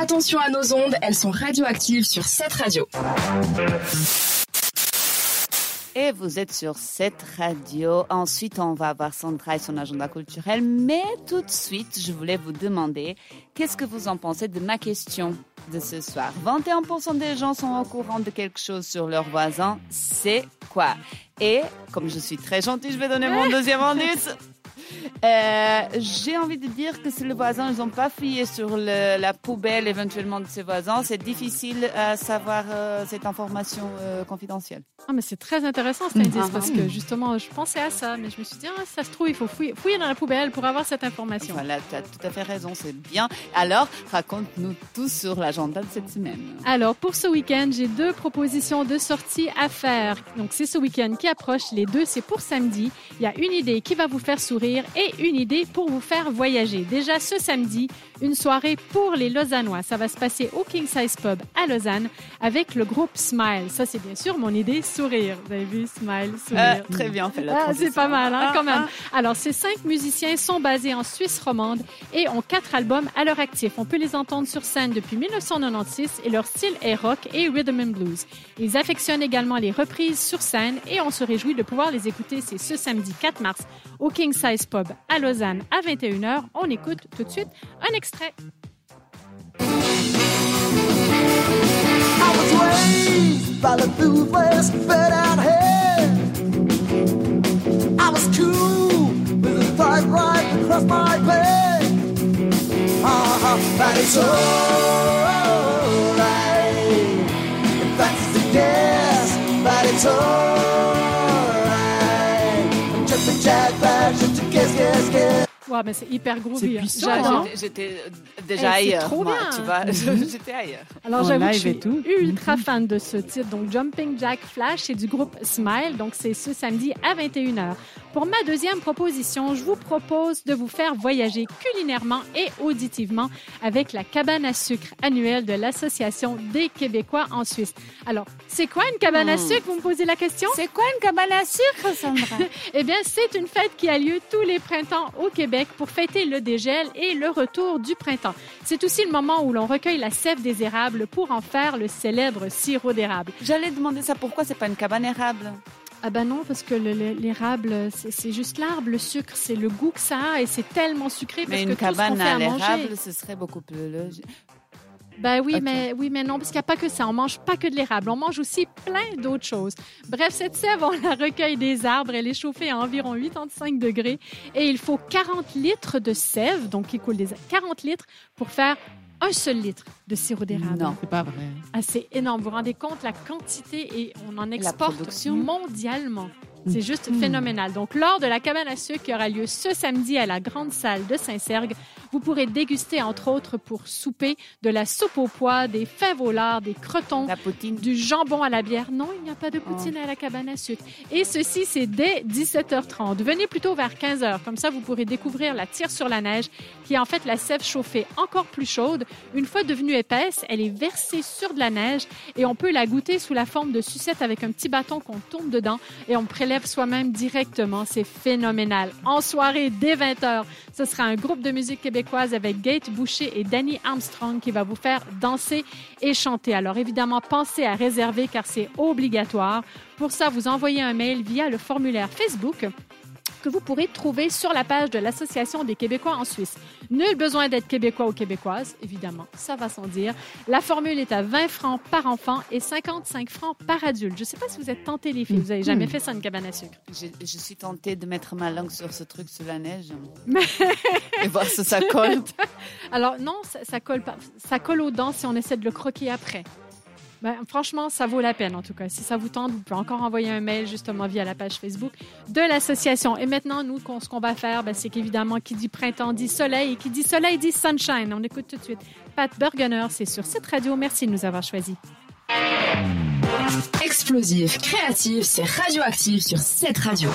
Attention à nos ondes, elles sont radioactives sur cette radio. Et vous êtes sur cette radio. Ensuite, on va avoir Sandra et son agenda culturel. Mais tout de suite, je voulais vous demander qu'est-ce que vous en pensez de ma question de ce soir? 21% des gens sont au courant de quelque chose sur leurs voisins. C'est quoi? Et comme je suis très gentille, je vais donner mon deuxième indice. Euh, j'ai envie de dire que si les voisins ils n'ont pas fouillé sur le, la poubelle éventuellement de ses voisins, c'est difficile à savoir euh, cette information euh, confidentielle. Ah, mais c'est très intéressant cet indice parce que justement, je pensais à ça, mais je me suis dit, ah, ça se trouve, il faut fouiller, fouiller dans la poubelle pour avoir cette information. Voilà, tu as tout à fait raison, c'est bien. Alors, raconte-nous tout sur l'agenda de cette semaine. Alors, pour ce week-end, j'ai deux propositions de sortie à faire. Donc, c'est ce week-end qui approche. Les deux, c'est pour samedi. Il y a une idée qui va vous faire sourire et une idée pour vous faire voyager. Déjà ce samedi, une soirée pour les Lausannois. Ça va se passer au King Size Pub à Lausanne avec le groupe Smile. Ça, c'est bien sûr mon idée sourire. Vous avez vu Smile, sourire. Euh, très bien fait la Ah, c'est pas mal, hein, Ah, quand même. ah. Alors, ces cinq musiciens sont basés en Suisse romande et ont quatre albums à leur actif. On peut les entendre sur scène depuis 1996 et leur style est rock et rhythm and blues. Ils affectionnent également les reprises sur scène et on se réjouit de pouvoir les écouter. C'est ce samedi 4 mars au King Size Pub à Lausanne à 21h. On écoute tout de suite un extrait. Just a guess, mais c'est hyper groovy. C'est hein. puissant, J'adore. J'étais- déjà c'est ailleurs. trop moi, bien. tu vois, j'étais ailleurs. Alors j'avoue que je live suis et tout. ultra fan de ce titre. Donc Jumping Jack Flash, c'est du groupe Smile. Donc c'est ce samedi à 21h. Pour ma deuxième proposition, je vous propose de vous faire voyager culinairement et auditivement avec la cabane à sucre annuelle de l'Association des Québécois en Suisse. Alors, c'est quoi une cabane à Hmm. sucre? Vous me posez la question? C'est quoi une cabane à sucre, Sandra? Eh bien, c'est une fête qui a lieu tous les printemps au Québec pour fêter le dégel et le retour du printemps. C'est aussi le moment où l'on recueille la sève des érables pour en faire le célèbre sirop d'érable. J'allais demander ça. Pourquoi c'est pas une cabane érable? Ah ben non, parce que le- le- l'érable, c'est juste l'arbre. Le sucre, c'est le goût que ça a et c'est tellement sucré parce Mais que une tout ce qu'on cabane fait à à l'érable, ce serait beaucoup plus logique. Ben oui, mais oui, mais non, parce qu'il n'y a pas que ça. On mange pas que de l'érable. On mange aussi plein d'autres choses. Bref, cette sève, on la recueille des arbres. Elle est chauffée à environ 85 degrés et il faut 40 litres de sève, donc qui coule des 40 litres pour faire un seul litre de sirop d'érable. Non. C'est pas vrai. Ah, c'est énorme. Vous vous rendez compte la quantité et on en exporte production? mondialement. C'est juste Mhm. phénoménal. Donc, lors de la cabane à sucre qui aura lieu ce samedi à la grande salle de Saint-Sergue, vous pourrez déguster, entre autres, pour souper, de la soupe aux pois, des fèves au lard, des crotons, La poutine. du jambon à la bière. Non, il n'y a pas de poutine à la cabane à sucre. Et ceci, c'est dès 17h30. Venez plutôt vers 15h. Comme ça, vous pourrez découvrir la tire sur la neige, qui est en fait la sève chauffée encore plus chaude. Une fois devenue épaisse, elle est versée sur de la neige et on peut la goûter sous la forme de sucette avec un petit bâton qu'on tourne dedans et on prélève soi-même directement. C'est phénoménal. En soirée, dès 20h, ce sera un groupe de musique québécoise avec Gate Boucher et Danny Armstrong qui va vous faire danser et chanter. Alors évidemment, pensez à réserver car c'est obligatoire. Pour ça, vous envoyez un mail via le formulaire Facebook que vous pourrez trouver sur la page de l'Association des Québécois en Suisse. Nul besoin d'être québécois ou québécoise, évidemment, ça va sans dire. La formule est à 20 francs par enfant et 55 francs par adulte. Je ne sais pas si vous êtes tentés les filles, vous n'avez jamais fait ça une cabane à sucre? Je, je suis tentée de mettre ma langue sur ce truc sous la neige et voir si ça colle. Alors non, ça, ça colle pas, ça colle aux dents si on essaie de le croquer après. Ben, franchement, ça vaut la peine en tout cas. Si ça vous tente, vous pouvez encore envoyer un mail justement via la page Facebook de l'association. Et maintenant, nous, ce qu'on va faire, ben, c'est qu'évidemment, qui dit printemps dit soleil et qui dit soleil dit sunshine. On écoute tout de suite. Pat Burgener, c'est sur cette radio. Merci de nous avoir choisis. Explosif, créatif, c'est radioactif sur cette radio.